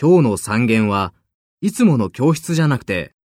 今日の3限はいつもの教室じゃなくて